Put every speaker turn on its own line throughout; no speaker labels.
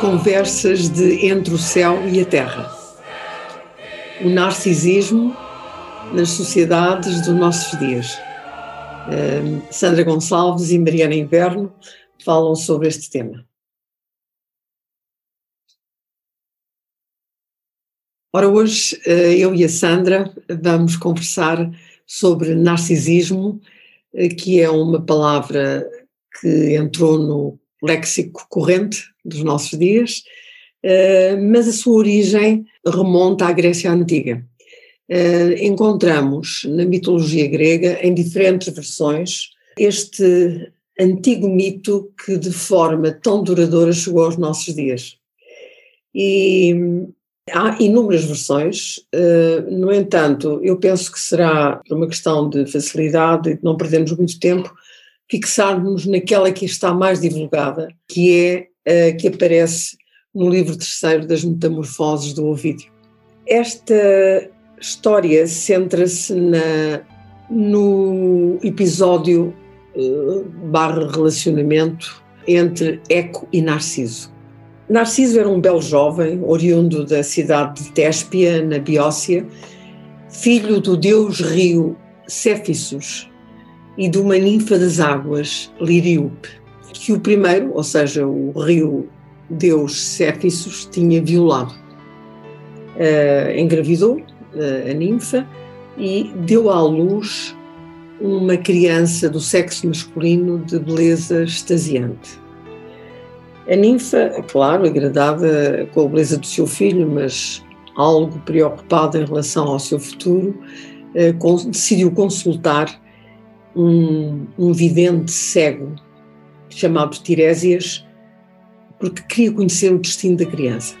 Conversas de Entre o Céu e a Terra. O narcisismo nas sociedades dos nossos dias. Sandra Gonçalves e Mariana Inverno falam sobre este tema. Ora, hoje uh, eu e a Sandra vamos conversar sobre narcisismo, uh, que é uma palavra que entrou no léxico corrente dos nossos dias, eh, mas a sua origem remonta à Grécia Antiga. Eh, encontramos na mitologia grega, em diferentes versões, este antigo mito que de forma tão duradoura chegou aos nossos dias. E há inúmeras versões, eh, no entanto, eu penso que será uma questão de facilidade e de não perdermos muito tempo, fixarmos naquela que está mais divulgada, que é a que aparece no livro terceiro das Metamorfoses do Ovídio. Esta história centra-se no episódio uh, barra relacionamento entre Eco e Narciso. Narciso era um belo jovem, oriundo da cidade de Téspia, na Biócia, filho do deus rio Céfissos, e de uma ninfa das águas, Liriupe, que o primeiro, ou seja, o rio deus Céfissos, tinha violado. Uh, engravidou uh, a ninfa e deu à luz uma criança do sexo masculino de beleza extasiante. A ninfa, claro, agradada com a beleza do seu filho, mas algo preocupada em relação ao seu futuro, uh, decidiu consultar um, um vidente cego chamado Tiresias, porque queria conhecer o destino da criança.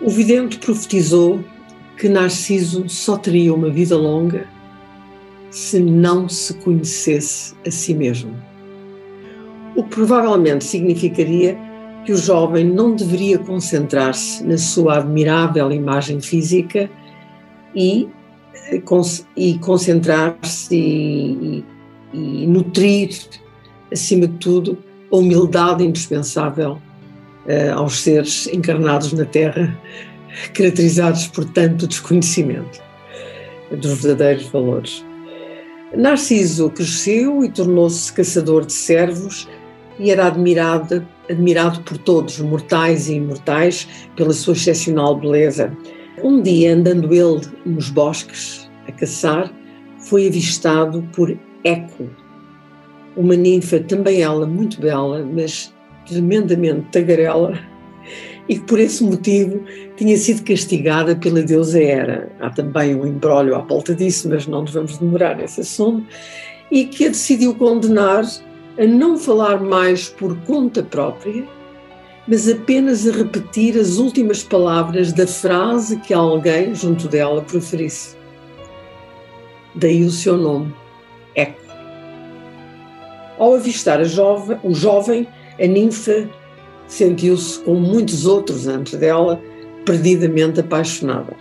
O vidente profetizou que Narciso só teria uma vida longa se não se conhecesse a si mesmo. O que provavelmente significaria que o jovem não deveria concentrar-se na sua admirável imagem física e, eh, e concentrar-se e, e nutrir, acima de tudo, a humildade indispensável uh, aos seres encarnados na Terra, caracterizados por tanto desconhecimento dos verdadeiros valores. Narciso cresceu e tornou-se caçador de servos e era admirado, admirado por todos, mortais e imortais, pela sua excepcional beleza. Um dia, andando ele nos bosques a caçar, foi avistado por Eco, uma ninfa também ela muito bela, mas tremendamente tagarela, e que por esse motivo tinha sido castigada pela deusa Hera. Há também um embrólio à volta disso, mas não nos vamos demorar nesse assunto, e que a decidiu condenar a não falar mais por conta própria, mas apenas a repetir as últimas palavras da frase que alguém junto dela proferisse. Daí o seu nome, Eco. Ao avistar jovem, o jovem, a ninfa sentiu-se, como muitos outros antes dela, perdidamente apaixonada.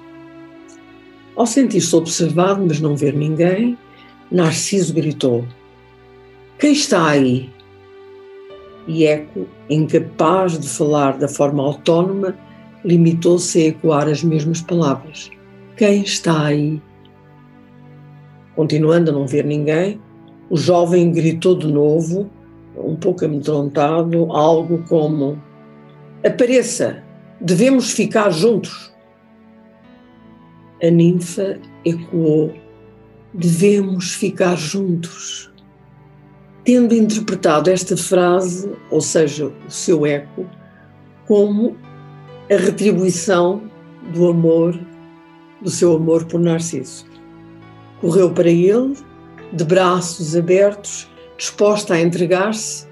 Ao sentir-se observado, mas não ver ninguém, Narciso gritou: Quem está aí? E Eco, incapaz de falar da forma autónoma, limitou-se a ecoar as mesmas palavras: Quem está aí? Continuando a não ver ninguém, o jovem gritou de novo, um pouco amedrontado, algo como: Apareça, devemos ficar juntos. A ninfa ecoou: Devemos ficar juntos. Tendo interpretado esta frase, ou seja, o seu eco, como a retribuição do amor, do seu amor por Narciso correu para ele, de braços abertos, disposta a entregar-se,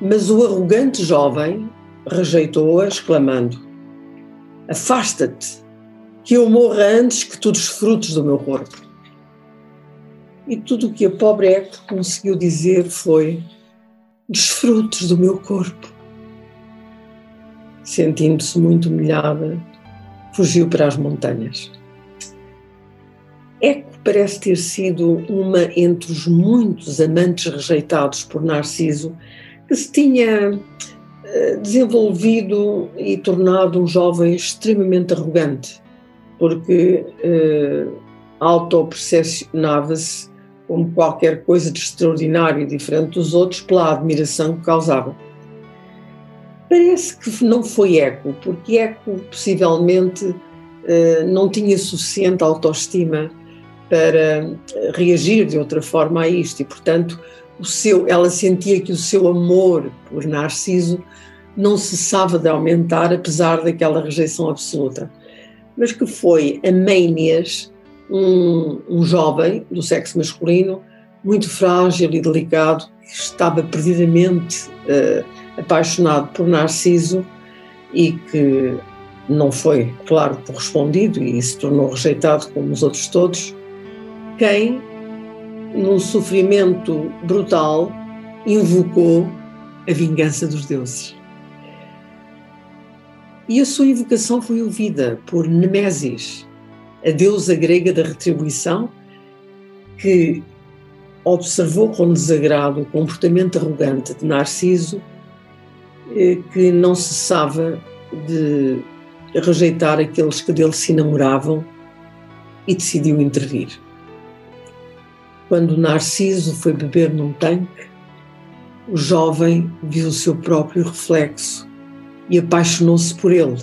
mas o arrogante jovem rejeitou-a, exclamando: Afasta-te, que eu morra antes que tu desfrutes do meu corpo. E tudo o que a pobre Eco conseguiu dizer foi: Desfrutes do meu corpo. Sentindo-se muito humilhada, fugiu para as montanhas. Eco parece ter sido uma entre os muitos amantes rejeitados por Narciso, que se tinha eh, desenvolvido e tornado um jovem extremamente arrogante, porque uh, autopercepcionava-se como qualquer coisa de extraordinário e diferente dos outros pela admiração que causava. Parece que não foi Eco, porque Eco possivelmente eh, não tinha suficiente autoestima para reagir de outra forma a isto e, portanto, o seu, ela sentia que o seu amor por Narciso não cessava de aumentar apesar daquela rejeição absoluta. Mas que foi a Manias um, um jovem do sexo masculino, muito frágil e delicado, que estava perdidamente uh, apaixonado por Narciso e que não foi, claro, correspondido e se tornou rejeitado como os outros todos, quem, num sofrimento brutal, invocou a vingança dos deuses. E a sua invocação foi ouvida por Nemesis, a deusa grega da retribuição, que observou com desagrado o comportamento arrogante de Narciso, eh, que não cessava de rejeitar aqueles que dele se enamoravam e decidiu intervir. Quando Narciso foi beber num tanque, o jovem viu o seu próprio reflexo e apaixonou-se por ele,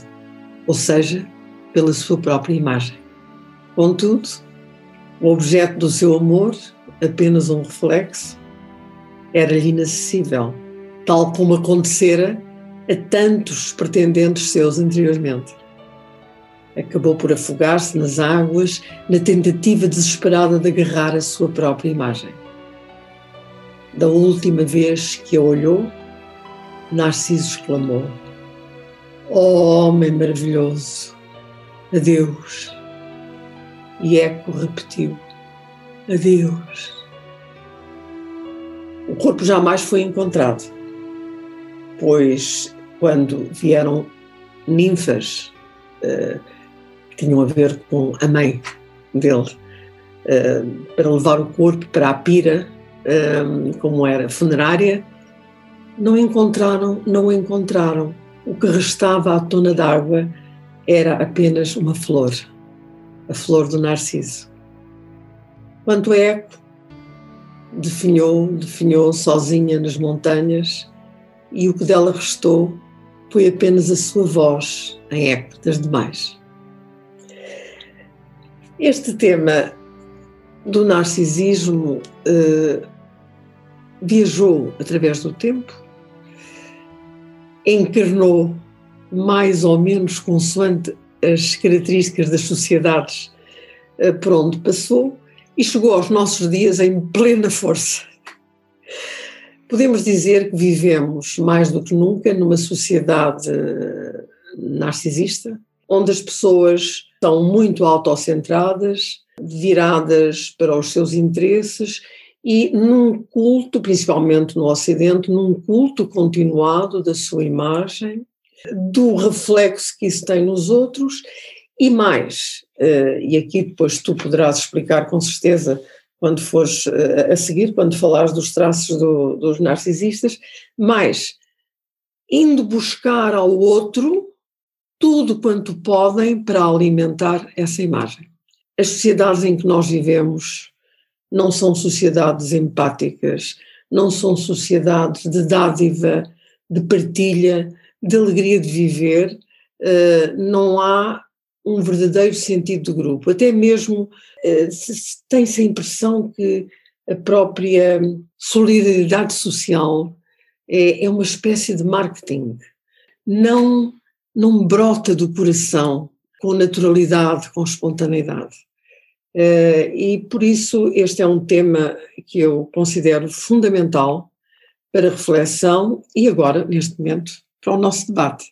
ou seja, pela sua própria imagem. Contudo, o objeto do seu amor, apenas um reflexo, era-lhe inacessível, tal como acontecera a tantos pretendentes seus anteriormente. Acabou por afogar-se nas águas na tentativa desesperada de agarrar a sua própria imagem. Da última vez que a olhou, Narciso exclamou: Oh, homem maravilhoso, adeus e Eco repetiu: Adeus. O corpo jamais foi encontrado, pois quando vieram ninfas uh, tinham a ver com a mãe dele uh, para levar o corpo para a pira, uh, como era funerária, não encontraram, não encontraram. O que restava à tona d'água era apenas uma flor a flor do narciso. Quanto a Eco, definhou, definhou sozinha nas montanhas e o que dela restou foi apenas a sua voz em eco das demais. Este tema do narcisismo eh, viajou através do tempo, encarnou mais ou menos consoante as características das sociedades eh, por onde passou e chegou aos nossos dias em plena força. Podemos dizer que vivemos mais do que nunca numa sociedade eh, narcisista, onde as pessoas estão muito autocentradas, viradas para os seus interesses e num culto, principalmente no Ocidente, num culto continuado da sua imagem, do reflexo que isso tem nos outros e mais, uh, e aqui depois tu poderás explicar com certeza quando fores uh, a seguir, quando falares dos traços do, dos narcisistas, mais indo buscar ao outro tudo quanto podem para alimentar essa imagem. As sociedades em que nós vivemos não são sociedades empáticas, não são sociedades de dádiva, de partilha, de alegria de viver, uh, não há um verdadeiro sentido de grupo. Até mesmo uh, tem-se a impressão que a própria solidariedade social é, é uma espécie de marketing. Não, não brota do coração com naturalidade, com espontaneidade. Uh, e por isso este é um tema que eu considero fundamental para reflexão e agora, neste momento, para o nosso debate.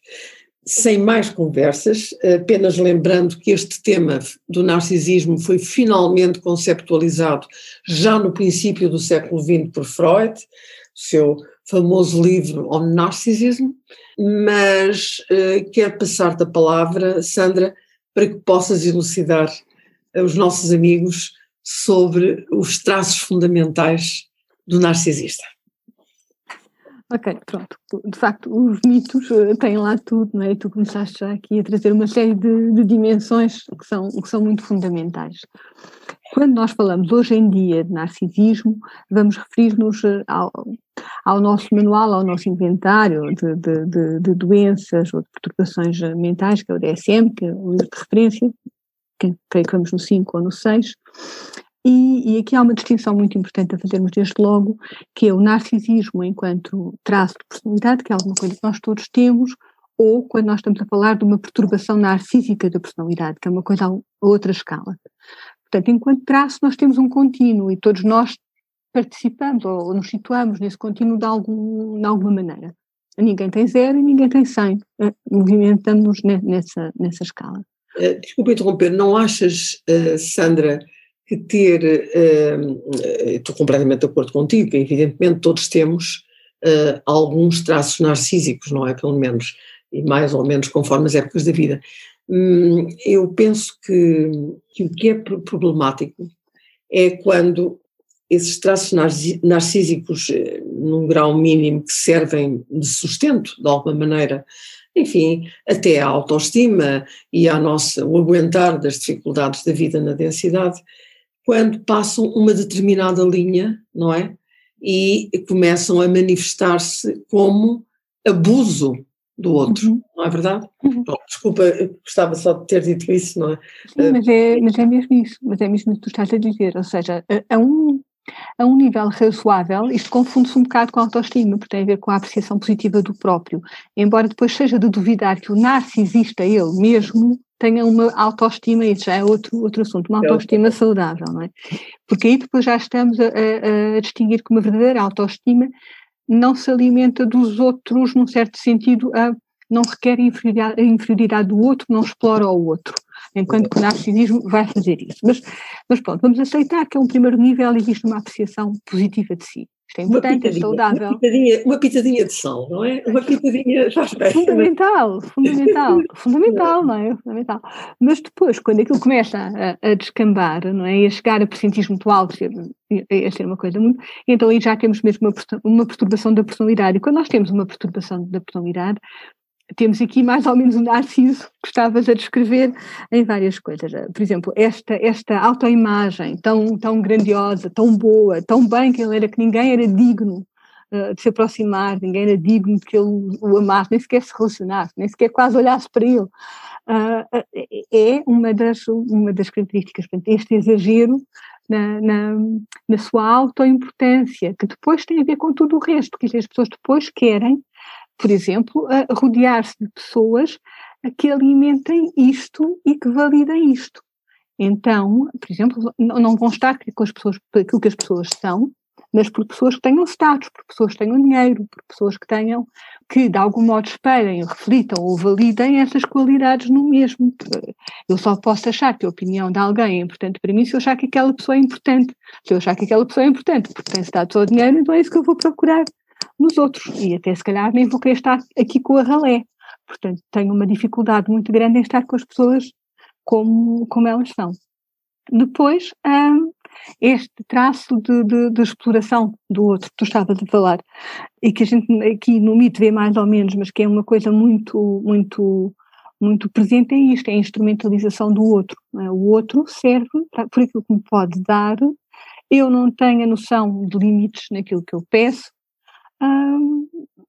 Sem mais conversas, apenas lembrando que este tema do narcisismo foi finalmente conceptualizado já no princípio do século XX por Freud, seu famoso livro On Narcissism, mas uh, quero passar-te a palavra, Sandra, para que possas elucidar os nossos amigos sobre os traços fundamentais do narcisista.
Ok, pronto. De facto, os mitos eh, têm lá tudo, não é? Tu começaste já aqui a trazer uma série de, de dimensões que são, que são muito fundamentais. Quando nós falamos hoje em dia de narcisismo, vamos referir-nos eh, ao, ao, nosso manual, ao nosso inventário de, de, de, doenças ou de perturbações mentais, que é o DSM, que é o livro de referência, que creio que vamos no 5 ou no 6, e, e, aqui há uma distinção muito importante a fazermos desde logo, que é o narcisismo enquanto traço de personalidade, que é alguma coisa que nós todos temos, ou quando nós estamos a falar de uma perturbação narcísica da personalidade, que é uma coisa a outra escala. Portanto, enquanto traço, nós temos um contínuo e todos nós participamos ou nos situamos nesse contínuo de, algum, de alguma maneira. Ninguém tem zero e ninguém tem cem. Eh, movimentamos-nos nessa, nessa escala.
Uh, desculpa interromper, não achas, uh, Sandra, que ter, uh, estou completamente de acordo contigo, evidentemente todos temos uh, alguns traços narcísicos, não é? Pelo menos, e mais ou menos conforme as épocas da vida. Hum, eu penso que, que, o que é problemático é quando esses traços narcísicos, eh, num grau mínimo, que servem de sustento, de alguma maneira, enfim, até à autoestima e à nossa, o aguentar das dificuldades da vida na densidade, quando passam uma determinada linha, não é? E começam a manifestar-se como abuso do outro, uhum. não é verdade? Uhum. Bom, desculpa, gostava só de ter dito isso, não é?
Sim, mas é, mas é mesmo isso, mas é mesmo isso que tu estás a dizer, ou seja, a, a um, a um nível razoável, isto confunde-se um bocado com a autoestima, porque tem a ver com a apreciação positiva do próprio, embora depois seja de duvidar que o narcisista, ele mesmo, tenha uma autoestima, isso já é outro, outro assunto, uma é autoestima saudável, não é? Porque aí depois já estamos a, a, a distinguir que uma verdadeira autoestima não se alimenta dos outros, num certo sentido, a, não requer a inferioridade, a inferioridade do outro, não explora o outro enquanto que o narcisismo vai fazer isso. Mas, mas pronto, vamos aceitar que a um primeiro nível existe uma apreciação positiva de si. Isto é importante, é saudável.
Uma pitadinha, uma pitadinha de sal, não é? Uma pitadinha já está.
Fundamental, fundamental, fundamental, não é? Fundamental. Mas depois, quando aquilo começa a, a descambar, não é? E a chegar a percentis muito altos, a ser uma coisa muito. Então aí já temos mesmo uma, uma perturbação da personalidade. E quando nós temos uma perturbação da personalidade, temos aqui mais ou menos um narciso que estavas a descrever em várias coisas. Por exemplo, esta, esta autoimagem tão, tão grandiosa, tão boa, tão bem que ele era que ninguém era digno uh, de se aproximar, ninguém era digno de que ele o amasse, nem sequer se relacionasse, nem sequer quase olhasse para ele. Uh, é uma das, uma das características, portanto, este exagero na, na, na sua autoimportância, que depois tem a ver com tudo o resto, que as pessoas depois querem por exemplo, rodear-se de pessoas que alimentem isto e que validem isto. Então, por exemplo, não vão estar com as pessoas por aquilo que as pessoas são, mas por pessoas que tenham status, por pessoas que tenham dinheiro, por pessoas que tenham, que de algum modo esperem, reflitam ou validem essas qualidades no mesmo. Eu só posso achar que a opinião de alguém é importante para mim se eu achar que aquela pessoa é importante. Se eu achar que aquela pessoa é importante porque tem status ou dinheiro, então é isso que eu vou procurar nos outros. E até se calhar nem vou querer estar aqui com a ralé. Portanto, tenho uma dificuldade muito grande em estar com as pessoas como, como elas são. Depois, hum, este traço de, de, de, exploração do outro que tu estavas a falar, e que a gente aqui no mito vê mais ou menos, mas que é uma coisa muito, muito, muito presente, é isto, é a instrumentalização do outro. É? O outro serve para, por aquilo que me pode dar, eu não tenho a noção de limites naquilo que eu peço, um,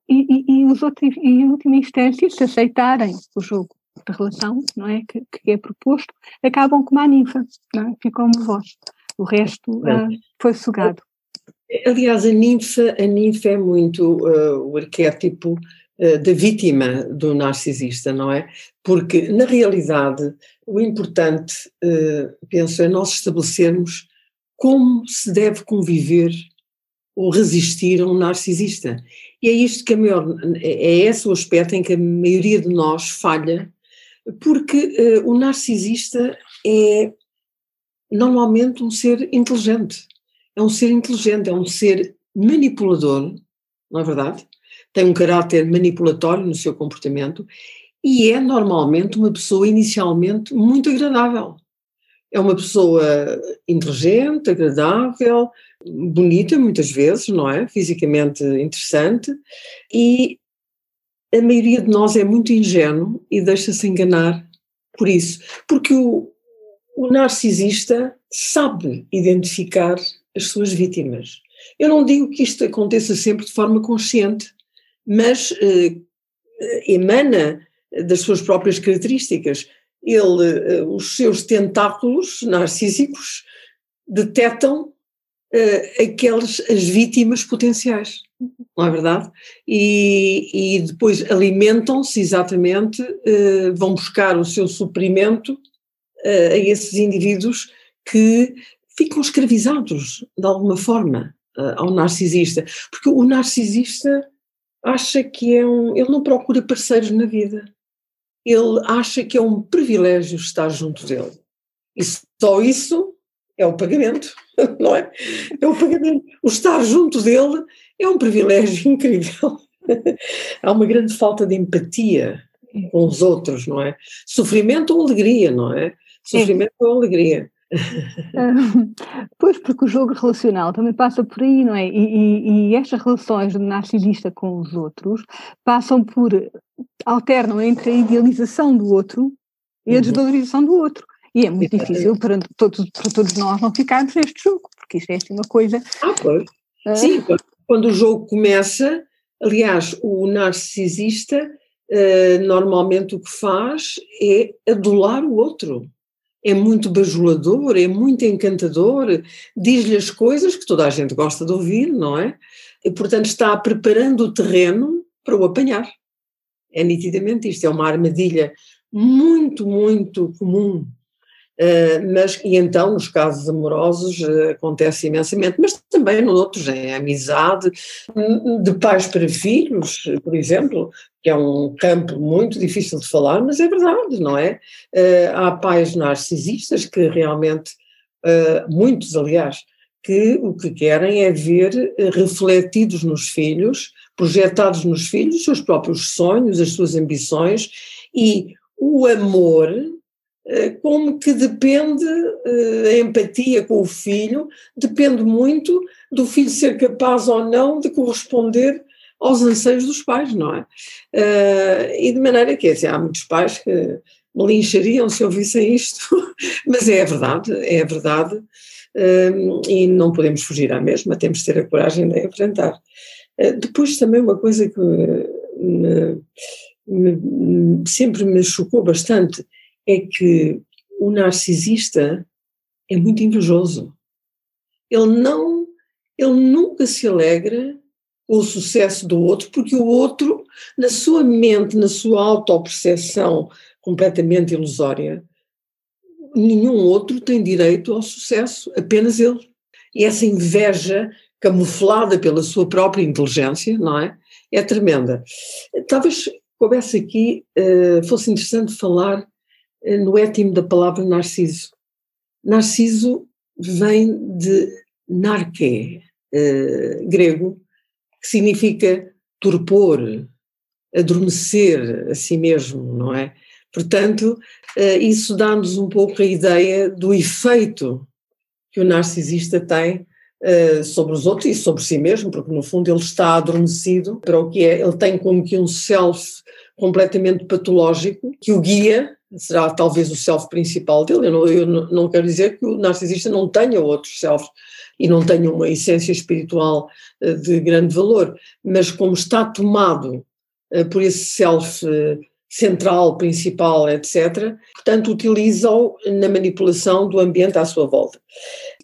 e, e, e, os outros, em última instância, se aceitarem o jogo de relação não é, que, que é proposto, acabam com a ninfa, não é? ficam uma voz. O resto uh, foi sugado.
Aliás, a ninfa, a ninfa é muito uh, o arquétipo uh, da vítima do narcisista, não é? Porque, na realidade, o importante, penso, é nós estabelecermos como se deve conviver ou resistir a um narcisista. E é isto que a maior, é esse o aspecto em que a maioria de nós falha, porque uh, o narcisista é normalmente um ser inteligente. É um ser inteligente, é um ser manipulador, não é verdade? Tem um caráter manipulatório no seu comportamento e é normalmente uma pessoa inicialmente muito agradável. É uma pessoa inteligente, agradável, bonita muitas vezes, não é? Fisicamente interessante, e a maioria de nós é muito ingênuo e deixa-se enganar por isso, porque o, o narcisista sabe identificar as suas vítimas. Eu não digo que isto aconteça sempre de forma consciente, mas eh, emana das suas próprias características. Ele, eh, os seus tentáculos narcísicos detectam uh, aquelas, as vítimas potenciais, não é verdade? E, e depois alimentam-se exatamente, uh, vão buscar o seu suprimento uh, a esses indivíduos que ficam escravizados de alguma forma ao narcisista, porque o narcisista acha que é um, ele não procura parceiros na vida, ele acha que é um privilégio estar junto dele. E só isso é o pagamento, não é? É o pagamento. O estar junto dele é um privilégio incrível. Há uma grande falta de empatia com os outros, não é? Sofrimento ou alegria, não é? Sofrimento é. ou alegria.
pois, porque o jogo relacional também passa por aí, não é? E, e, e estas relações do narcisista com os outros passam por, alternam entre a idealização do outro e a uhum. desvalorização do outro. E é muito difícil para todos, para todos nós não ficarmos neste jogo, porque isto é assim uma coisa.
Ah, pois. Uh, Sim, quando o jogo começa, aliás, o narcisista uh, normalmente o que faz é adular o outro. É muito bajulador, é muito encantador, diz-lhe as coisas que toda a gente gosta de ouvir, não é? E, portanto, está preparando o terreno para o apanhar. É nitidamente isto, é uma armadilha muito, muito comum Uh, mas, e então, nos casos amorosos, uh, acontece imensamente, mas também nos outros, em amizade, de pais para filhos, por exemplo, que é um campo muito difícil de falar, mas é verdade, não é? Uh, há pais narcisistas que realmente, muitos aliás, que o que querem é ver refletidos nos filhos, projetados nos filhos, os seus próprios sonhos, as suas ambições e o amor como que depende, eh, a empatia com o filho, depende muito do filho ser capaz ou não de corresponder aos anseios dos pais, não é? Eh, e de maneira que, assim, há muitos pais que me linchariam se ouvissem isto, mas é a verdade, é a verdade, e não podemos fugir à mesma, temos de ter a coragem de enfrentar. Depois também uma coisa que me, me, sempre me chocou bastante é que o narcisista é muito invejoso. Ele não, ele nunca se alegra com o sucesso do outro, porque o outro, na sua mente, na sua autoperceção completamente ilusória, nenhum outro tem direito ao sucesso, apenas ele. E essa inveja camuflada pela sua própria inteligência, não é? É tremenda. Talvez coubesse aqui, uh, fosse interessante falar eh, no étimo da palavra narciso. Narciso vem de narque, eh, grego, que significa torpor, adormecer a si mesmo, não é? Portanto, eh, isso dá-nos um pouco a ideia do efeito que o narcisista tem sobre os outros e sobre si mesmo, porque no fundo ele está adormecido para o que é, ele tem como que um self completamente patológico que o guia será talvez o self principal dele. Eu não, eu não quero dizer que o narcisista não tenha outros self e não tenha uma essência espiritual eh, de grande valor, mas como está tomado eh, por esse self eh, central, principal, etc., portanto utiliza-o na manipulação do ambiente à sua volta.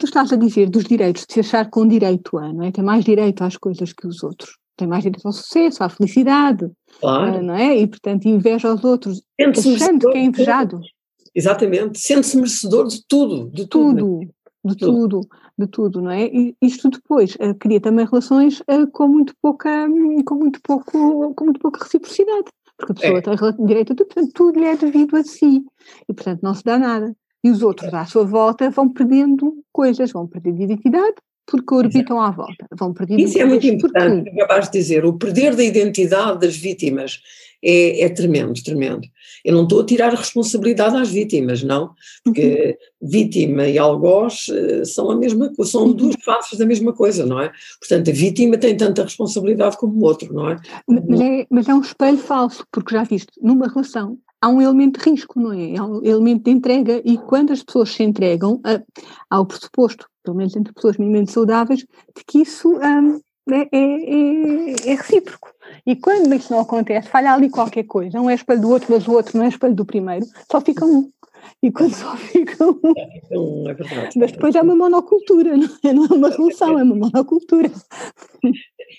Tu estás a dizer dos direitos, de se achar com direito a, não é? Tem mais direito às coisas que os outros tem mais direito ao sucesso, à felicidade, claro. Eh, não é? E, portanto, inveja aos outros, achando que é invejado.
Exatamente, sente-se merecedor de tudo, de tudo.
tudo de tudo, de tudo, não é? E isto depois uh, cria também relações uh, com muito pouca, com muito pouco, com muito pouca reciprocidade, porque a pessoa é. tem direito a tudo, portanto tudo lhe é devido a si, e portanto não se dá nada. E os outros à sua volta vão perdendo coisas, vão perdendo identidade, porque orbitam Exato. à volta, vão perdendo
Isso é muito importante, porque... acabaste de dizer, o perder da identidade das vítimas é, é tremendo, tremendo. Eu não estou a tirar responsabilidade às vítimas, não, porque uhum. vítima e algoz eh, são a mesma coisa, são duas faces da mesma coisa, não é? Portanto, a vítima tem tanta responsabilidade como o outro, não é?
Mas é, mas é um espelho falso, porque já viste, numa relação há um elemento de risco, não é? Há um elemento de entrega e quando as pessoas se entregam, há o pressuposto, pelo menos entre pessoas minimamente saudáveis, de que isso um, é, é, é, é, recíproco. E quando isso não acontece, falha ali qualquer coisa, um é espelho do outro, mas o outro não é espelho do primeiro, só fica um. E quando só fica um. É, é verdade. Mas depois é uma monocultura, não é, não é uma relação, é uma monocultura.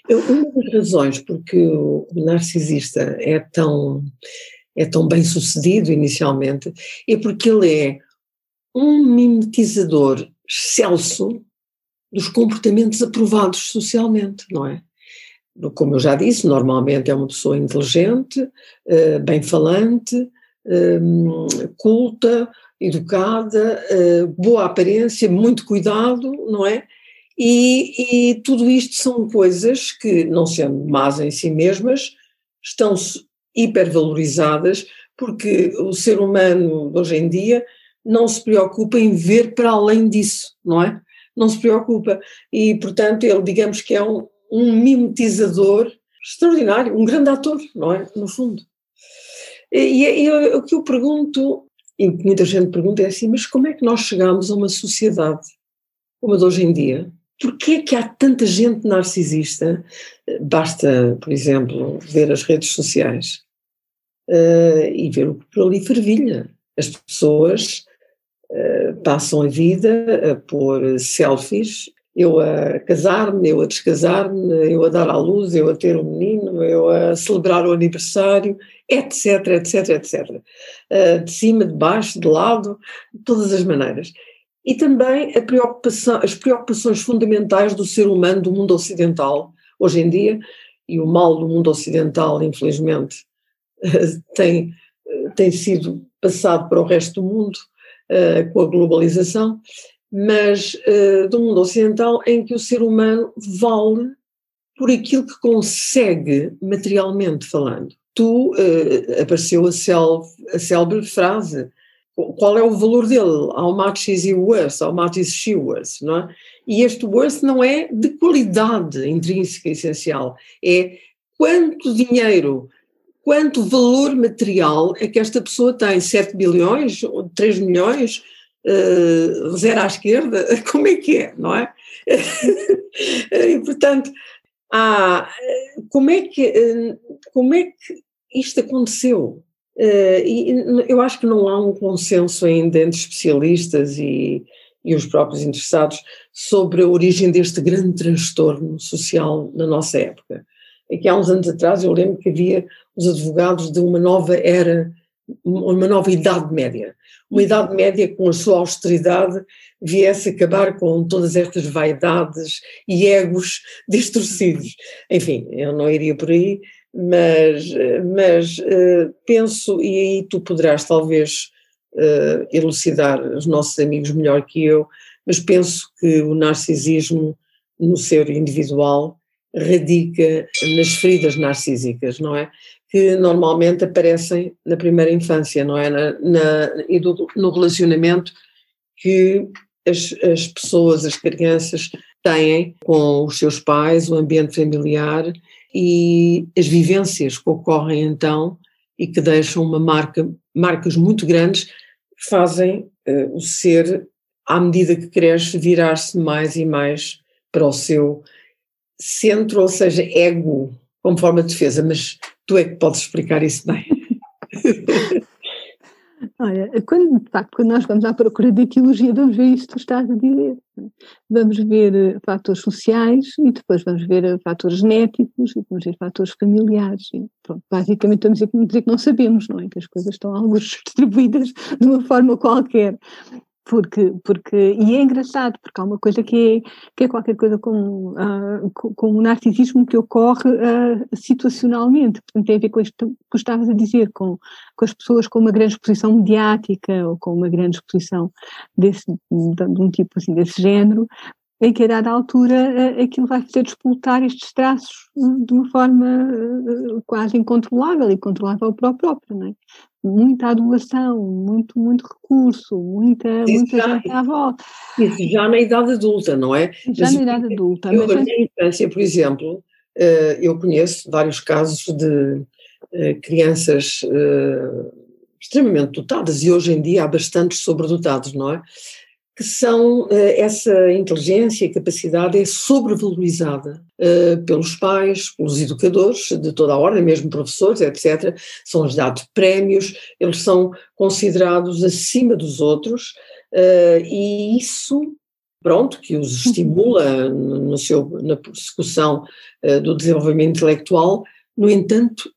Uma das razões porque o narcisista é tão é tão bem sucedido inicialmente, é porque ele é um mimetizador excelso dos comportamentos aprovados socialmente, não é? Como eu já disse, normalmente é uma pessoa inteligente, eh, bem falante, ehm, culta, educada, eh, boa aparência, muito cuidado, não é? E, e tudo isto são coisas que, não sendo más em si mesmas, estão hipervalorizadas, porque o ser humano hoje em dia não se preocupa em ver para além disso, não é? Não se preocupa. E, portanto, ele, digamos que é um, um mimetizador extraordinário, um grande ator, não é? No fundo. E, e, o que eu pergunto, e o que muita gente pergunta é assim, mas como é que nós chegamos a uma sociedade como a de hoje em dia, Porquê é que há tanta gente narcisista? Basta, por exemplo, ver as redes sociais uh, e ver o que por ali fervilha. As pessoas passam a vida a pôr selfies, eu a casar-me, eu a descasar-me, eu a dar à luz, eu a ter um menino, eu a celebrar o aniversário, etc, etc, etc. De cima, de baixo, de lado, de todas as maneiras e também preocupação, as preocupações fundamentais do ser humano do mundo ocidental, hoje em dia, e o mal do mundo ocidental, infelizmente, tem, tem sido passado para o resto do mundo uh, com a globalização, mas uh, do mundo ocidental em que o ser humano vale por aquilo que consegue materialmente falando. Tu uh, apareceu a, cel, a célebre frase qual é o valor dele, how much is he worth, how much is she worth, não é? E este worth não é de qualidade intrínseca essencial, é quanto dinheiro, quanto valor material é que esta pessoa tem, 7 bilhões, 3 milhões, uh, zero à esquerda, como é que é, não é? e portanto, há, como é que, eh, como é que isto aconteceu? Uh, e eu acho que não há um consenso ainda entre especialistas e, e os próprios interessados sobre a origem deste grande transtorno social na nossa época. Aqui há uns anos atrás eu lembro que havia os advogados de uma nova era, uma nova idade média. Uma idade média com a sua austeridade viesse acabar com todas estas vaidades e egos distorcidos. Enfim, eu não iria por aí, mas, mas uh, penso, e aí tu poderás talvez uh, elucidar os nossos amigos melhor que eu, mas penso que o narcisismo no ser individual radica nas feridas narcísicas, não é? Que normalmente aparecem na primeira infância, não é? Na, na, e do, no relacionamento que as, as pessoas, as crianças têm com os seus pais, o ambiente familiar e as vivências que ocorrem então e que deixam uma marca, marcas muito grandes, fazem uh, o ser, à medida que cresce, virar-se mais e mais para o seu centro, ou seja, ego, como forma de defesa, mas tu é que podes explicar isso bem.
Olha, quando, de facto, quando nós vamos à procura de etiologia, vamos ver isso que estás a dizer. Vamos ver eh, fatores sociais e depois vamos ver eh, fatores genéticos e vamos ver fatores familiares. E, pronto, basicamente estamos a dizer que não sabemos, não é? Que as coisas estão algumas distribuídas de uma forma qualquer porque, porque, e é engraçado, porque há uma coisa que é, que é qualquer coisa com, uh, com o narcisismo que ocorre uh, situacionalmente, portanto tem a ver com isto que estavas a dizer, com, com as pessoas com uma grande exposição mediática ou com uma grande exposição desse, de, de um tipo assim, desse género, em que a dada altura aquilo vai fazer despoltar estes traços hum, de uma forma quase incontrolável e controlável para o próprio, não é? Muita adulação, muito, muito recurso, muita, isso muita já, gente à volta.
Isso já na idade adulta, não é?
Já mas, na idade adulta.
Eu, mas... na infância, por exemplo, eu conheço vários casos de crianças extremamente dotadas, e hoje em dia há bastantes sobredotados, não é? Que são, eh, essa inteligência e capacidade é sobrevalorizada uh, pelos pais, pelos educadores de toda a ordem, mesmo professores, etc. São-lhes dados prémios, eles são considerados acima dos outros, uh, e isso pronto, que os estimula no seu, na persecução uh, do desenvolvimento intelectual, no entanto,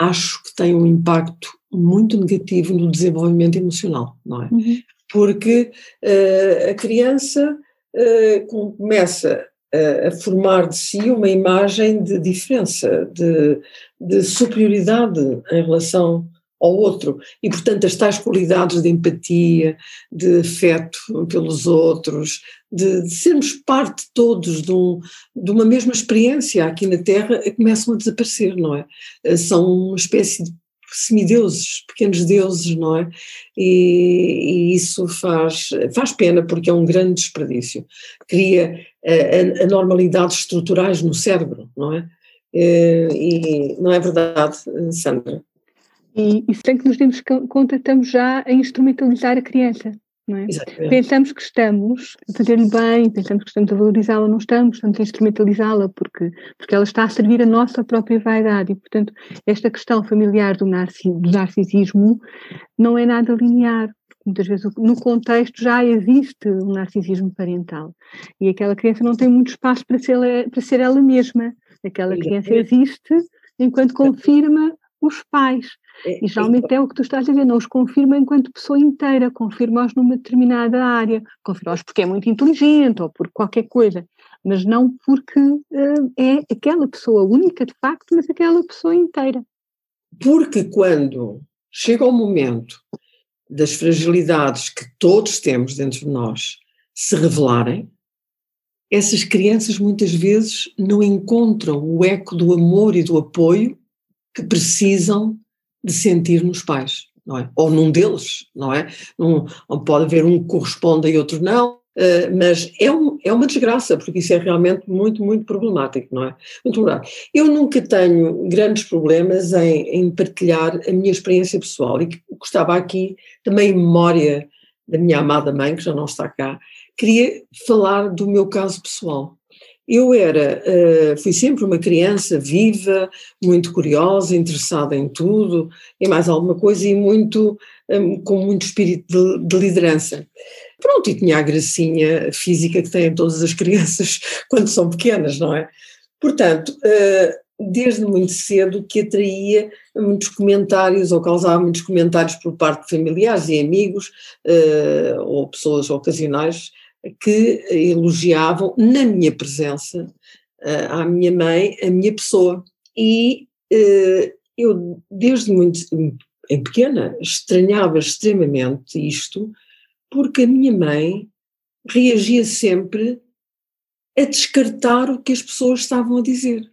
acho que tem um impacto muito negativo no desenvolvimento emocional, não é? Uhum. Porque uh, a criança uh, começa a, a, formar de si uma imagem de diferença, de, de superioridade em relação ao outro. E, portanto, as tais qualidades de empatia, de afeto pelos outros, de, de sermos parte todos de, um, de, uma mesma experiência aqui na Terra, começam a desaparecer, não é? Eh, são uma espécie de semideuses, pequenos deuses, não é? E, e, isso faz, faz pena porque é um grande desperdício. Cria anormalidades estruturais no cérebro, não é? Eh, e não é verdade, Sandra?
E, e sem que nos demos conta, estamos já a instrumentalizar a criança. É? Pensamos que estamos a fazer-lhe bem, pensamos que estamos a valorizá-la, não estamos, estamos a instrumentalizá-la porque, porque ela está a servir a nossa própria vaidade e, portanto, esta questão familiar do, narcis, do narcisismo não é nada linear. Muitas vezes no contexto já existe um narcisismo parental e aquela criança não tem muito espaço para ser, para ser ela mesma. Aquela criança existe enquanto confirma os pais. É, e geralmente é o que tu estás a dizer, não os confirma enquanto pessoa inteira, confirma-os numa determinada área, confirma-os porque é muito inteligente ou por qualquer coisa, mas não porque uh, é aquela pessoa única de facto, mas aquela pessoa inteira.
Porque quando chega o momento das fragilidades que todos temos dentro de nós se revelarem, essas crianças muitas vezes não encontram o eco do amor e do apoio que precisam de sentir nos pais, não é? Ou num deles, não é? Não pode haver um que corresponda e outro não, uh, mas é, um, é uma desgraça, porque isso é realmente muito, muito problemático, não é? Muito problemático. Eu nunca tenho grandes problemas em, em partilhar a minha experiência pessoal e gostava aqui também em memória da minha amada mãe, que já não está cá, queria falar do meu caso pessoal. Eu era, uh, fui sempre uma criança viva, muito curiosa, interessada em tudo e mais alguma coisa e muito, um, com muito espírito de, de, liderança. Pronto, e tinha a gracinha física que têm todas as crianças quando são pequenas, não é? Portanto, uh, desde muito cedo que atraía muitos comentários ou causava muitos comentários por parte de familiares e amigos uh, ou pessoas ocasionais que elogiavam, na minha presença, uh, à minha mãe, a minha pessoa. E uh, eu, desde muito em pequena, estranhava extremamente isto, porque a minha mãe reagia sempre a descartar o que as pessoas estavam a dizer.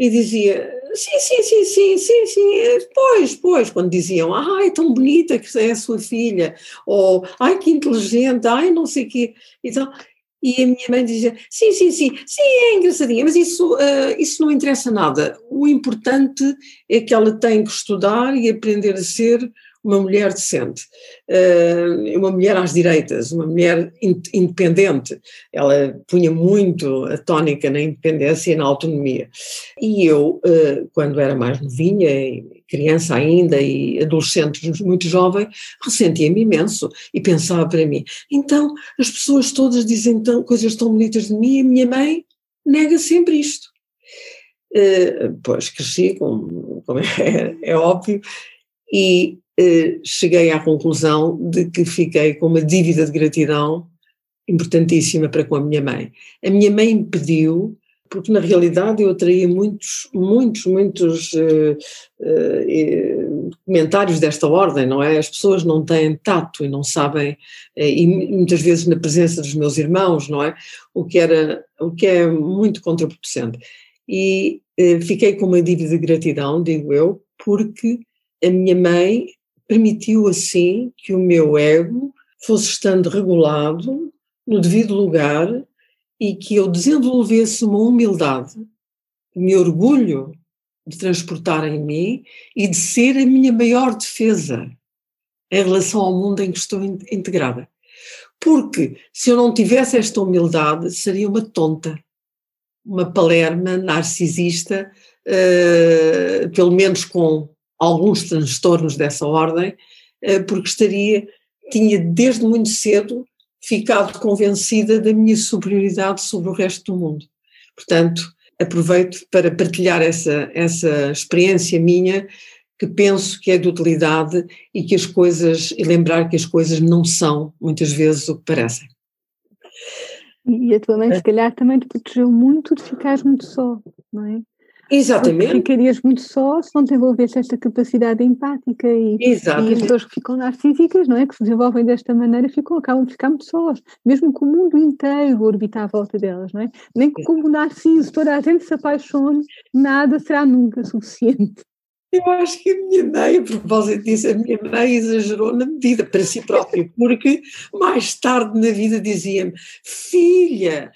E dizia: sim, sim, sim, sim, sim, sim, pois, pois, quando diziam, ai, tão bonita que é a sua filha, ou ai, que inteligente, ai, não sei o quê, então, e a minha mãe dizia, sim, sim, sim, sim, é engraçadinha, mas isso, uh, isso não interessa nada, o importante é que ela tem que estudar e aprender a ser uma mulher decente, uh, uma mulher às direitas, uma mulher independente. Ela punha muito a tónica na independência e na autonomia. E eu, uh, quando era mais novinha, criança ainda e adolescente muito jovem, ressentia-me imenso e pensava para mim, então as pessoas todas dizem tão, coisas tão bonitas de mim e a minha mãe nega sempre isto. Uh, pois cresci, como, como é, é, óbvio, e eh, cheguei à conclusão de que fiquei com uma dívida de gratidão importantíssima para com a minha mãe. A minha mãe me pediu porque na realidade eu atraía muitos, muitos, muitos uh, uh, comentários desta ordem, não é? As pessoas não têm tato e não sabem, e muitas vezes na presença dos meus irmãos, não é? O que, era, o que é muito contraproducente. E fiquei com uma dívida de gratidão, digo eu, porque a minha mãe permitiu assim que o meu ego fosse estando regulado no devido lugar e que eu desenvolvesse uma humildade, me orgulho de transportar em mim e de ser a minha maior defesa em relação ao mundo em que estou integrada. Porque se eu não tivesse esta humildade, seria uma tonta, uma palerma narcisista, uh, pelo menos com alguns transtornos dessa ordem, uh, porque estaria, tinha desde muito cedo ficado convencida da minha superioridade sobre o resto do mundo. Portanto, aproveito para partilhar essa, essa experiência minha, que penso que é de utilidade e que as coisas, e lembrar que as coisas não são, muitas vezes, o que parecem.
E a tua mãe, se calhar, também te protegeu muito de ficares muito só, não é?
Exatamente.
Porque ficarias muito só se não desenvolvesse esta capacidade empática e, e, as pessoas que ficam narcísicas, não é? Que se desenvolvem desta maneira, ficam, acabam de ficar muito sós, mesmo que o mundo inteiro orbita à volta delas, não é? Nem que como narciso toda a gente se apaixone, nada será nunca suficiente.
Eu acho que a minha mãe, a propósito disso, a minha mãe exagerou na medida para si própria, porque mais tarde na vida dizia-me: Filha,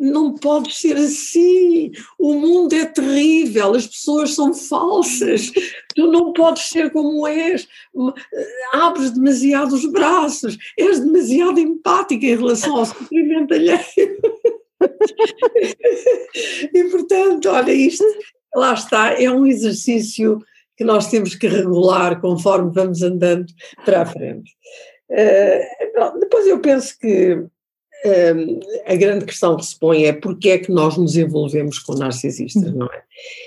não pode ser assim. O mundo é terrível, as pessoas são falsas. Tu não podes ser como és. Abres demasiado os braços, és demasiado empática em relação ao sofrimento alheio. e portanto, olha, isto, lá está, é um exercício que nós temos que regular conforme vamos andando para a frente. Uh, depois eu penso que a grande questão que se põe é porque é que nós nos envolvemos com narcisistas, não é?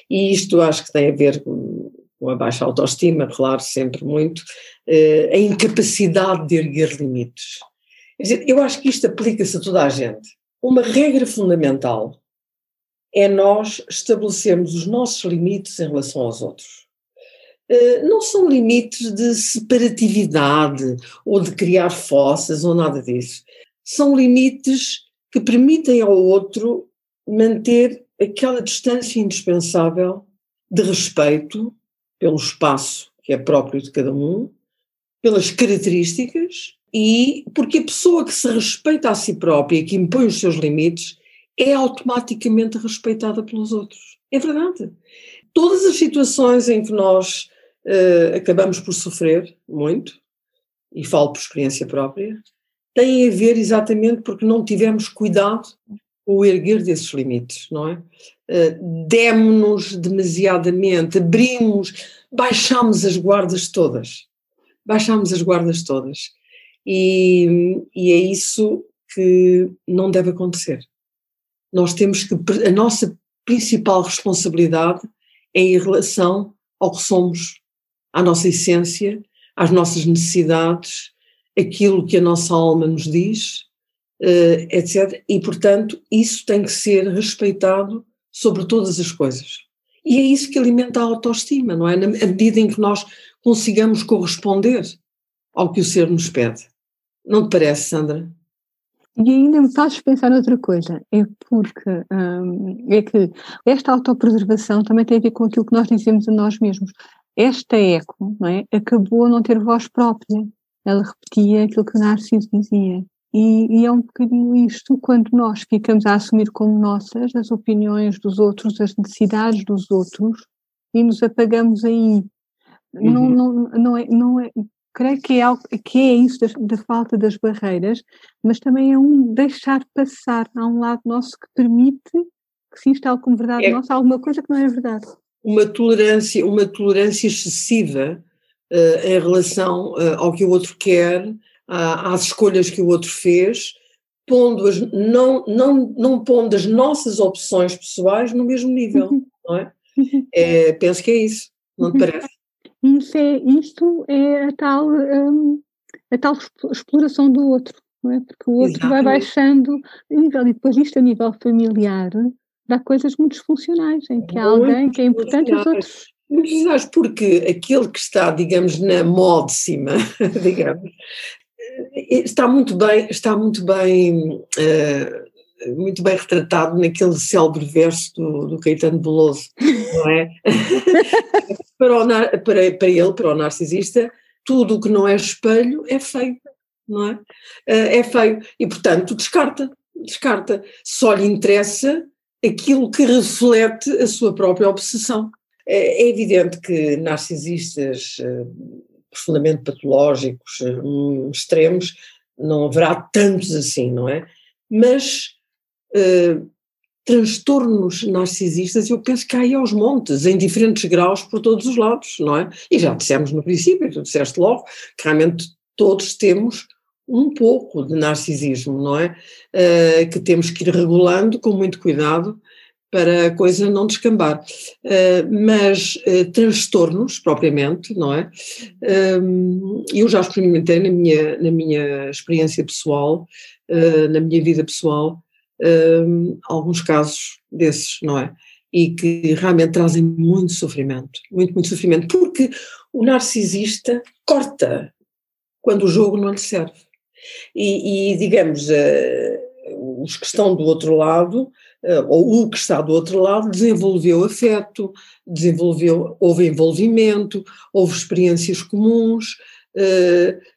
E isto acho que tem a ver com, a baixa autoestima, claro, sempre muito, eh, a incapacidade de erguer limites. Quer dizer, eu acho que isto aplica-se a toda a gente. Uma regra fundamental é nós estabelecermos os nossos limites em relação aos outros. Uh, não são limites de separatividade ou de criar fossas ou nada disso são limites que permitem ao outro manter aquela distância indispensável de respeito pelo espaço que é próprio de cada um, pelas características e porque a pessoa que se respeita a si própria e que impõe os seus limites é automaticamente respeitada pelos outros. É verdade. Todas as situações em que nós uh, acabamos por sofrer muito, e falo por experiência própria, tem a ver exatamente porque não tivemos cuidado o erguer desses limites, não é? Uh, Demos-nos demasiadamente, abrimos, baixámos as guardas todas, baixámos as guardas todas. E, e é isso que não deve acontecer. Nós temos que, a nossa principal responsabilidade é em relação ao que somos, à nossa essência, às nossas necessidades, aquilo que a nossa alma nos diz, uh, etc. E, portanto, isso tem que ser respeitado sobre todas as coisas. E é isso que alimenta a autoestima, não é? Na medida em que nós consigamos corresponder ao que o ser nos pede. Não te parece, Sandra?
E ainda me fazes pensar noutra coisa, é porque hum, é que esta autopreservação também tem a ver com aquilo que nós dizemos a nós mesmos. Esta eco não é, acabou a não ter voz própria ela repetia aquilo que o Narciso dizia. E, e, é um bocadinho isto, quando nós ficamos a assumir como nossas as opiniões dos outros, as necessidades dos outros, e nos apagamos aí. Uhum. Não, não, não, é, não é, creio que é, algo, que é isso da, da, falta das barreiras, mas também é um deixar passar. Há um lado nosso que permite que se instale como verdade é. nossa alguma coisa que não é verdade.
Uma tolerância, uma tolerância excessiva uh, em relação uh, ao que o outro quer, às escolhas que o outro fez, pondo as, não, não, não pondo as nossas opções pessoais no mesmo nível, uhum. não é? é penso que é isso, não te uhum. parece?
Isso é, isto é a tal, um, a tal exploração do outro, não é? Porque o outro Exatamente. vai baixando nível, e depois isto a nível familiar, dá coisas muito disfuncionais, em que há alguém que é importante e os outros.
Disfuncionais, porque aquele que está, digamos, na módicima, digamos, está muito bem, está muito bem, uh, muito bem retratado naquele célebre verso do, do Caetano Veloso, não é? para, o, para, para ele, para o narcisista, tudo o que não é espelho é feio, não é? Uh, é feio e, portanto, descarta, descarta. Só lhe interessa aquilo que reflete a sua própria obsessão. É, é evidente que narcisistas uh, profundamente patológicos, uh, extremos, não haverá tantos assim, não é? Mas uh, transtornos narcisistas, eu penso que há aí aos montes, em diferentes graus por todos os lados, não é? E já dissemos no princípio, tu disseste logo, que realmente todos temos um pouco de narcisismo, não é? Que temos que ir regulando com muito cuidado para a coisa não descambar. Uh, mas uh, transtornos, propriamente, não é? eu já experimentei na minha, na minha experiência pessoal, na minha vida pessoal, alguns casos desses, não é? E que realmente trazem muito sofrimento, muito, muito sofrimento, porque o narcisista corta quando o jogo não lhe serve. E, e digamos, uh, os que estão do outro lado, uh, ou o que está do outro lado, desenvolveu afeto, desenvolveu, houve envolvimento, houve experiências comuns, uh,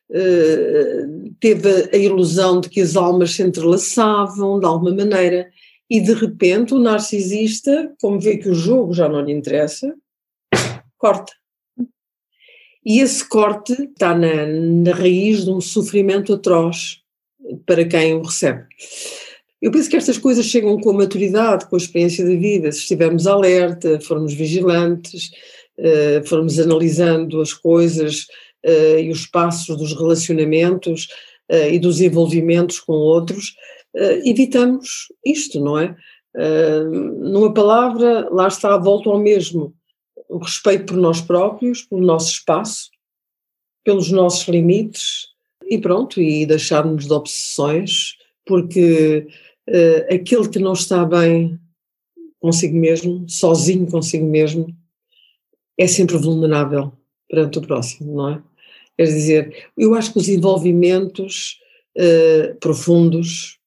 teve a ilusão de que as almas se entrelaçavam de alguma maneira, e de repente o narcisista, como vê que o jogo já não lhe interessa, corta. E esse corte está na, na raiz de um sofrimento atroz para quem o recebe. Eu penso que estas coisas chegam com a maturidade, com a experiência da vida, se estivermos alerta, formos vigilantes, uh, formos analisando as coisas uh, e os passos dos relacionamentos uh, e dos envolvimentos com outros, evitamos isto, não é? numa palavra, lá está a volta ao mesmo o respeito por nós próprios, pelo nosso espaço, pelos nossos limites e pronto, e deixarmos de obsessões, porque uh, aquele que não está bem consigo mesmo, sozinho consigo mesmo, é sempre vulnerável perante o próximo, não é? Quer dizer, eu acho que os envolvimentos uh, profundos,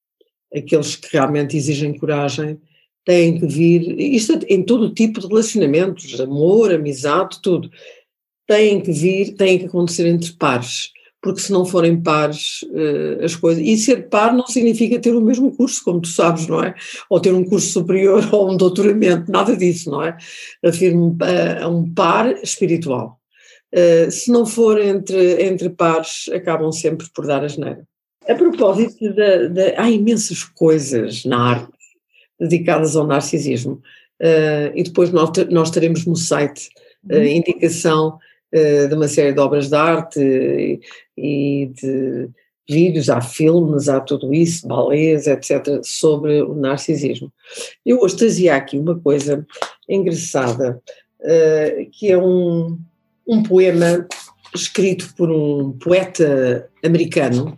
aqueles que realmente exigem coragem, têm que vir, isto em todo tipo de relacionamentos, amor, amizade, tudo, têm que vir, têm que acontecer entre pares, porque se não forem pares uh, as coisas, e ser par não significa ter o mesmo curso, como tu sabes, não é? Ou ter um curso superior ou um doutoramento, nada disso, não é? Afirmo a, um par espiritual. Uh, se não for entre, entre pares, acabam sempre por dar a geneira. A propósito, de, de, há imensas coisas na arte dedicadas ao narcisismo. Uh, e depois nós, nós teremos no site uh, indicação uh, de uma série de obras de arte e, de vídeos, há filmes, há tudo isso, balés, etc., sobre o narcisismo. Eu hoje trazia aqui uma coisa engraçada, que é um, um poema escrito por um poeta americano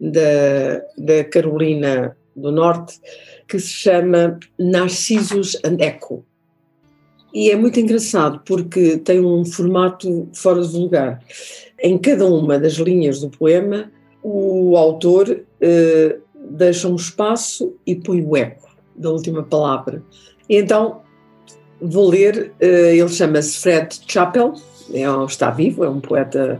da, da Carolina do Norte, que se chama Narcisos and Echo. E é muito engraçado porque tem um formato fora de lugar. Em cada uma das linhas do poema, o autor eh, deixa um espaço e põe o eco da última palavra. E então vou ler, eh, ele chama-se Fred Chappell, é, está vivo, é um poeta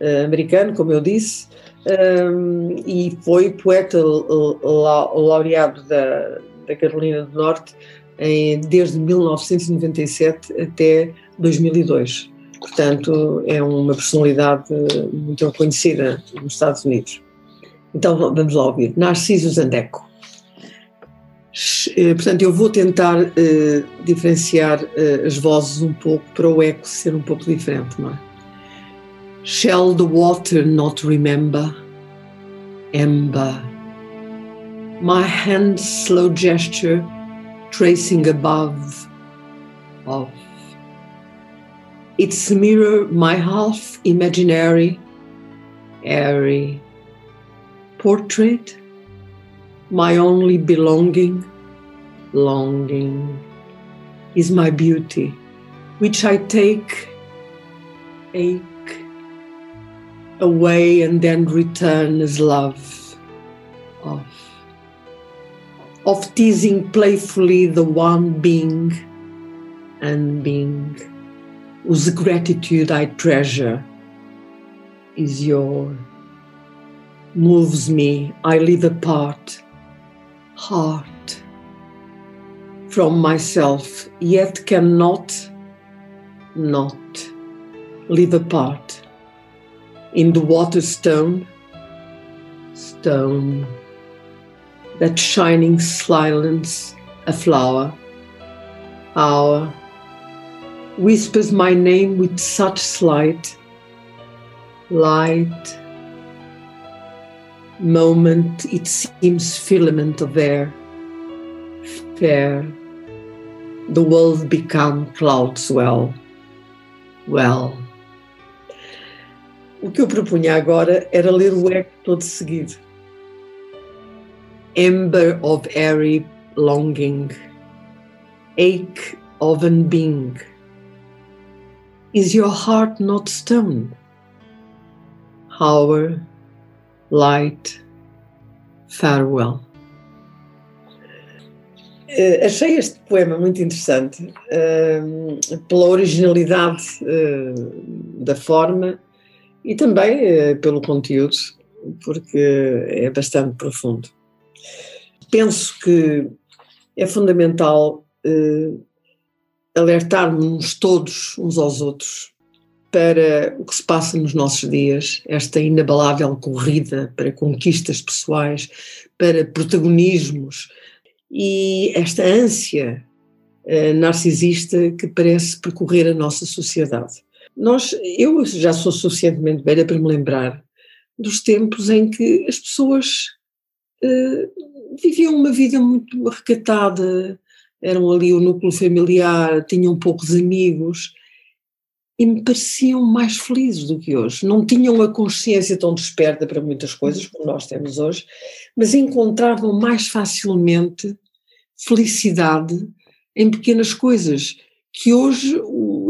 eh, americano, como eu disse, um, e foi poeta laureado da, da Carolina do Norte desde 1997 até 2002. Portanto, é uma personalidade muito conhecida nos Estados Unidos. Então vamos lá ouvir. Narciso Zandeco. Eh, portanto, eu vou tentar uh, diferenciar as vozes um pouco para o eco ser um pouco diferente, não é? Shall the water not remember? Ember. My hand's slow gesture tracing above, of. Its mirror, my half imaginary, airy portrait, my only belonging, longing is my beauty, which I take, ache away and then return as love of, of teasing playfully the one being and being whose gratitude I treasure is your moves me. I live apart heart from myself yet cannot not live apart in the water stone, stone, that shining silence, a flower, hour, whispers my name with such slight, light, moment it seems filament of air, fair, the world become clouds well, well. O que eu propunha agora era ler o eco todo seguido. Ember of airy longing, ache of unbeing. Is your heart not stone? Hour, light, farewell. Uh, achei este poema muito interessante uh, pela originalidade uh, da forma e também eh, pelo conteúdo, porque é bastante profundo. Penso que é fundamental eh, alertarmos todos uns aos outros para o que se passa nos nossos dias, esta inabalável corrida para conquistas pessoais, para protagonismos e esta ânsia eh, narcisista que parece percorrer a nossa sociedade. Nós, eu já sou suficientemente velha para me lembrar dos tempos em que as pessoas uh, viviam uma vida muito recatada, eram ali o núcleo familiar, tinham poucos amigos e me pareciam mais felizes do que hoje. Não tinham a consciência tão desperta para muitas coisas como nós temos hoje, mas encontravam mais facilmente felicidade em pequenas coisas que hoje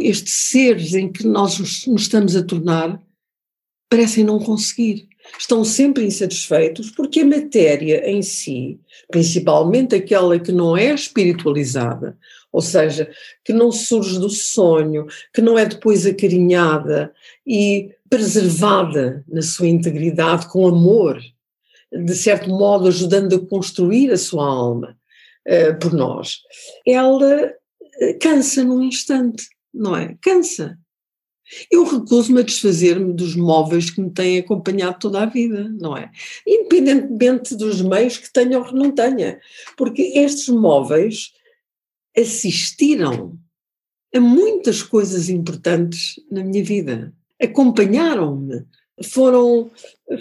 estes seres em que nós nos estamos a tornar parecem não conseguir. Estão sempre insatisfeitos porque a matéria em si, principalmente aquela que não é espiritualizada, ou seja, que não surge do sonho, que não é depois acarinhada e preservada na sua integridade com amor, de certo modo ajudando a construir a sua alma uh, por nós, ela cansa num instante, não é? Cansa. Eu recuso-me a desfazer-me dos móveis que me têm acompanhado toda a vida, não é? Independentemente dos meios que tenha ou que não tenha, porque estes móveis assistiram a muitas coisas importantes na minha vida, acompanharam-me, foram,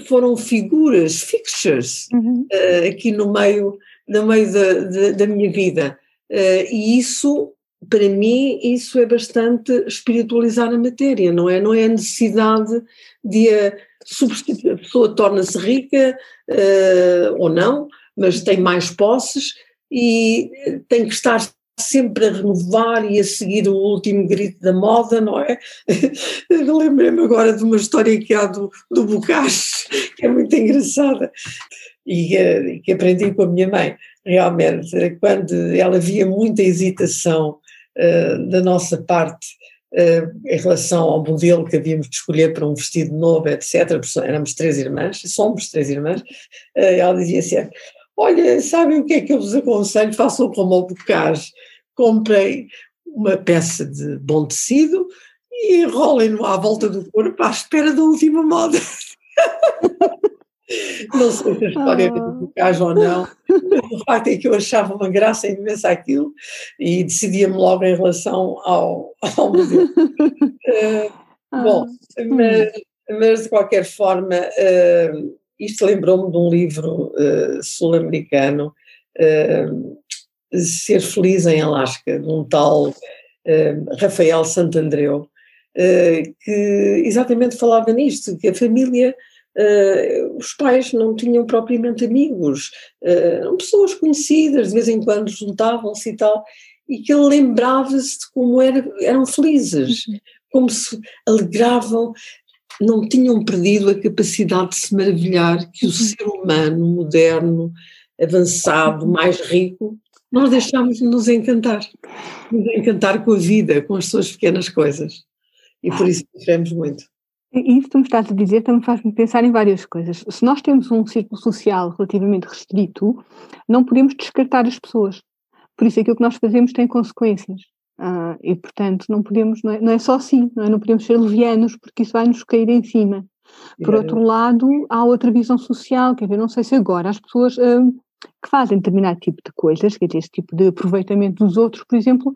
foram figuras, fixtures, uhum. uh, aqui no meio, no meio da, da, da minha vida. Uh, e isso para mim isso é bastante espiritualizar a matéria, não é? Não é a necessidade de a substituir, a pessoa torna-se rica uh, ou não, mas tem mais posses e tem que estar sempre a renovar e a seguir o último grito da moda, não é? Lembrei-me agora de uma história que há do, do Bocage, que é muito engraçada e uh, que aprendi com a minha mãe. Realmente, quando ela via muita hesitação eh, da nossa parte uh, em relação ao modelo que havíamos de escolher para um vestido novo, etc. Éramos três irmãs, somos três irmãs, uh, ela dizia assim: Olha, sabem o que é que eu vos aconselho? Façam como o Bocage, comprem uma peça de bom tecido e enrolem-no à volta do corpo à espera da última moda. Não sei se a história ah. é eficaz ou não, mas o facto é que eu achava uma graça imensa aquilo e decidia-me logo em relação ao, ao modelo. Uh, bom, mas, mas, de qualquer forma, uh, isto lembrou-me de um livro uh, sul-americano, Ser Feliz em Alasca, de um tal Rafael Santandreu, que exatamente falava nisto, que a família Uh, os pais não tinham propriamente amigos, uh, eram pessoas conhecidas, de vez em quando juntavam-se e tal, e que ele lembrava-se de como era, eram felizes, uhum. como se alegravam, não tinham perdido a capacidade de se maravilhar que o uhum. ser humano moderno, avançado, mais rico, nós deixámos de nos encantar, nos encantar com a vida, com as suas pequenas coisas. E por isso sofremos muito.
Isso que tu me estás a dizer também faz-me pensar em várias coisas. Se nós temos um círculo social relativamente restrito, não podemos descartar as pessoas. Por isso aquilo que nós fazemos tem consequências. Ah, e portanto não podemos, não é, não é só assim, não, é? não podemos ser levianos porque isso vai nos cair em cima. Por é. outro lado, há outra visão social, quer dizer, não sei se agora as pessoas ah, que fazem determinado tipo de coisas, quer dizer, esse tipo de aproveitamento dos outros, por exemplo,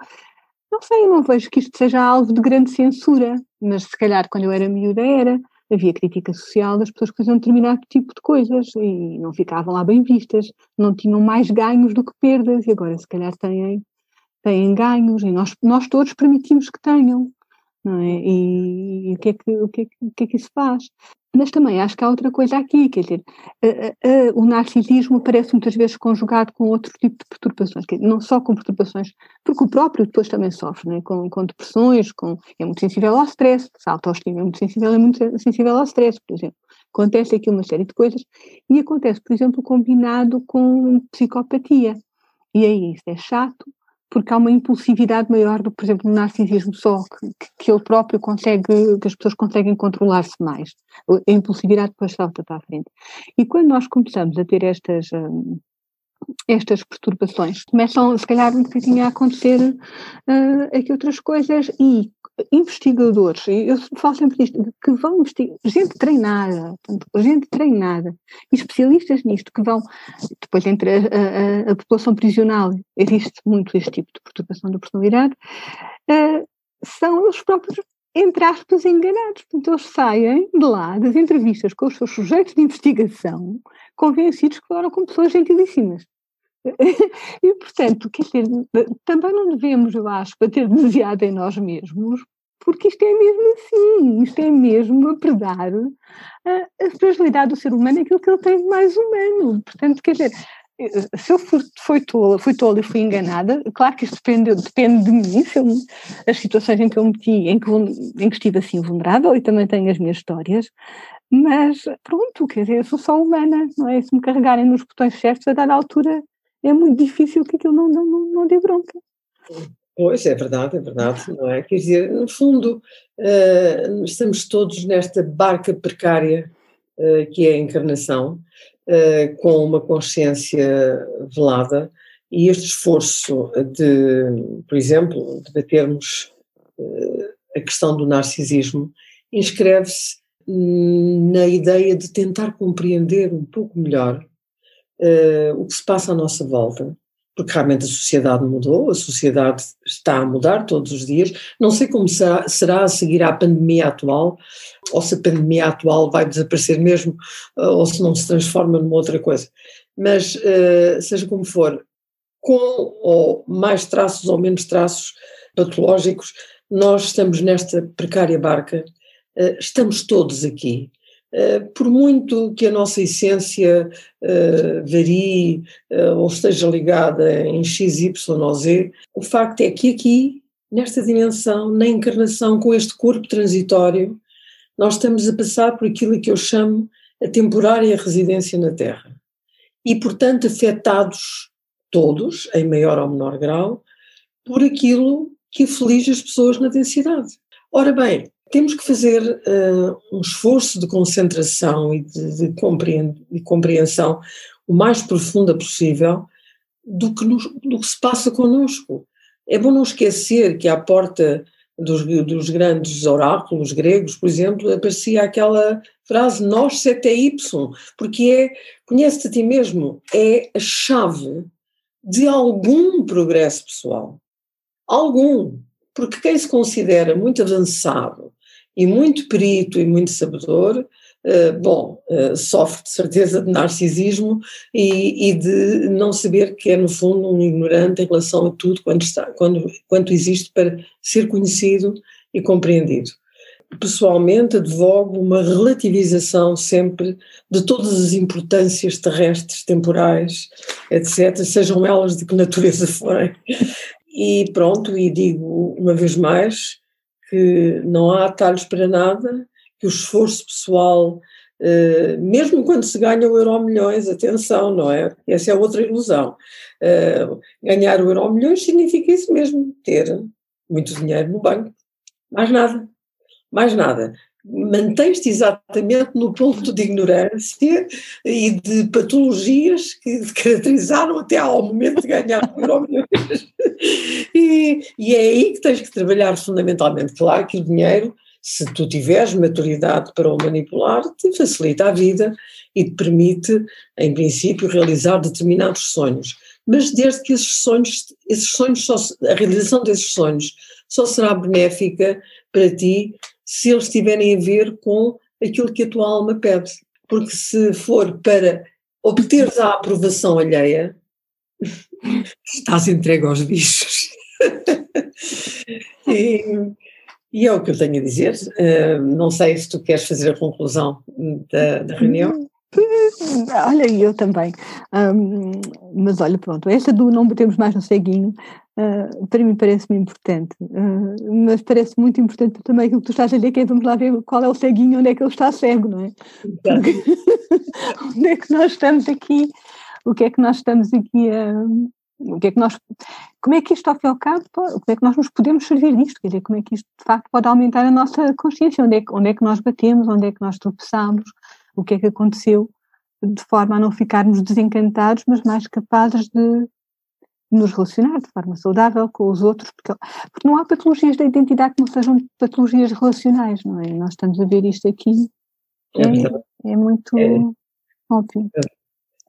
não sei, não vejo que isto seja alvo de grande censura, mas se calhar quando eu era miúda era, havia crítica social das pessoas que faziam determinado tipo de coisas e não ficavam lá bem vistas, não tinham mais ganhos do que perdas e agora se calhar têm, têm ganhos e nós, nós todos permitimos que tenham. Não é? E, e o, que é que, o, que é que, o que é que isso faz? Mas também acho que há outra coisa aqui, quer dizer, o narcisismo aparece muitas vezes conjugado com outro tipo de perturbações, não só com perturbações, porque o próprio depois também sofre, né? com, com depressões, com, é muito sensível ao stress, a autoestima é muito sensível, é muito sensível ao stress, por exemplo. Acontece aqui uma série de coisas e acontece, por exemplo, combinado com psicopatia. E aí isso é chato, porque há uma impulsividade maior do que, por exemplo, no narcisismo só, que, que ele próprio consegue, que as pessoas conseguem controlar-se mais. A impulsividade depois salta para a frente. E quando nós começamos a ter estas, hum, estas perturbações, começam, se calhar, um bocadinho a acontecer uh, aqui outras coisas e investigadores, eu falo sempre disto, que vão investigar, gente treinada, gente treinada, especialistas nisto, que vão, depois entre a, a, a, população prisional, existe muito este tipo de perturbação da personalidade, uh, são eles próprios, entre aspas, enganados. Portanto, eles saem de lá das entrevistas com os seus sujeitos de investigação, convencidos que foram com pessoas gentilíssimas. E, portanto, quer dizer, também não devemos, eu acho, bater demasiado em nós mesmos, porque isto é mesmo assim, isto é mesmo a predar a, a fragilidade do ser humano, aquilo que ele tem de mais humano. Portanto, quer dizer, se eu fui, tola, fui tola e fui enganada, claro que isto depende, depende de mim, eu, as situações em que eu meti, em que, em que estive assim vulnerável, e também tenho as minhas histórias, mas pronto, quer dizer, eu sou só humana, não é? Se me carregarem nos botões certos, a dada altura é muito difícil que aquilo não, não, não, não dê bronca.
Pois, é verdade, é verdade, não é? Quer dizer, no fundo, uh, estamos todos nesta barca precária uh, que é a encarnação, uh, com uma consciência velada, e este esforço de, por exemplo, debatermos a questão do narcisismo, inscreve-se na ideia de tentar compreender um pouco melhor uh, o que se passa à nossa volta, porque realmente a sociedade mudou, a sociedade está a mudar todos os dias. Não sei como será, será a seguir à pandemia atual, ou se a pandemia atual vai desaparecer mesmo, uh, ou se não se transforma numa outra coisa. Mas, uh, seja como for, com ou mais traços ou menos traços patológicos, nós estamos nesta precária barca, estamos todos aqui. Eh, por muito que a nossa essência uh, varie uh, ou esteja ligada em X, Y ou Z, o facto é que aqui, nesta dimensão, na encarnação, com este corpo transitório, nós estamos a passar por aquilo que eu chamo a temporária residência na Terra. E, portanto, afetados todos, em maior ou menor grau, por aquilo que aflige as pessoas na densidade. Ora bem, temos que fazer uh, um esforço de concentração e de, de, compreensão o mais profunda possível do que, nos, do que se passa connosco. É bom não esquecer que à porta dos, dos grandes oráculos gregos, por exemplo, aparecia aquela frase nós sete y, porque é conhece-te a ti mesmo, é a chave de algum progresso pessoal. Algum. Porque quem se considera muito avançado e muito perito e muito sabedor, uh, bom, uh, sofre de certeza de narcisismo e, e, de não saber que é no fundo um ignorante em relação a tudo quanto, está, quando, quanto existe para ser conhecido e compreendido. pessoalmente, advogo uma relativização sempre de todas as importâncias terrestres, temporais, etc., sejam elas de que natureza forem. E pronto, e digo uma vez mais que não há atalhos para nada, que o esforço pessoal, eh, mesmo quando se ganha o euro milhões, atenção, não é? Essa é outra ilusão. Eh, ganhar o euro milhões significa isso mesmo, ter muito dinheiro no banco. Mais nada. Mais nada. Mantens-te exatamente no ponto de ignorância e de patologias que te caracterizaram até ao momento de ganhar o euro. E, e é aí que tens que trabalhar fundamentalmente. Claro que o dinheiro se tu tiveres maturidade para o manipular, te facilita a vida e te permite, em princípio, realizar determinados sonhos mas desde que esses sonhos, esses sonhos só, a realização desses sonhos só será benéfica para ti se eles tiverem a ver com aquilo que a tua alma pede. Porque se for para obteres a aprovação alheia, estás entregue aos bichos. e, e, é o que eu tenho a dizer. Uh, não sei se tu queres fazer a conclusão da, da reunião.
Olha, eu também. Um, mas olha, pronto, essa do não batemos mais no ceguinho, uh, para mim parece-me importante. Uh, mas parece muito importante também aquilo que tu estás a dizer, que é vamos lá ver qual é o ceguinho, onde é que ele está cego, não é? Porque, onde é que nós estamos aqui, o que é que nós estamos aqui a. O que é que nós, como é que isto, ao fim e ao cabo, como é que nós nos podemos servir disto? Quer dizer, como é que isto, de facto, pode aumentar a nossa consciência? Onde é que, onde é que nós batemos? Onde é que nós tropeçamos? O que é que aconteceu, de forma a não ficarmos desencantados, mas mais capazes de nos relacionar de forma saudável com os outros, porque, porque não há patologias da identidade que não sejam patologias relacionais, não é? Nós estamos a ver isto aqui, é, é, é muito é, óbvio.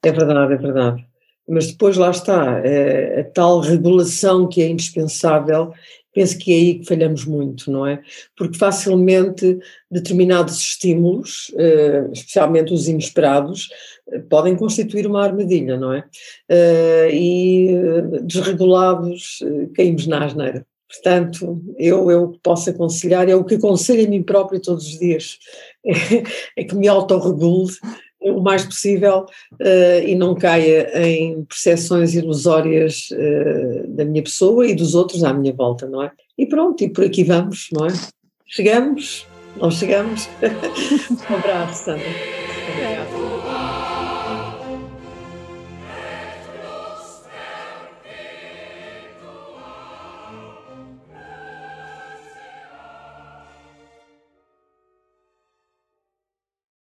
É verdade, é verdade. Mas depois lá está, é, a tal regulação que é indispensável penso que é aí que falhamos muito, não é? Porque facilmente determinados estímulos, eh, especialmente os inesperados, eh, podem constituir uma armadilha, não é? Eh, e desregulados caímos na asneira. Portanto, eu, eu posso aconselhar, é o que aconselho a mim próprio todos os dias, é, é que me autorregule o mais possível uh, e não caia em percepções ilusórias uh, da minha pessoa e dos outros à minha volta, não é? E pronto, e por aqui vamos, não é? Chegamos, não chegamos. um abraço, Sandra.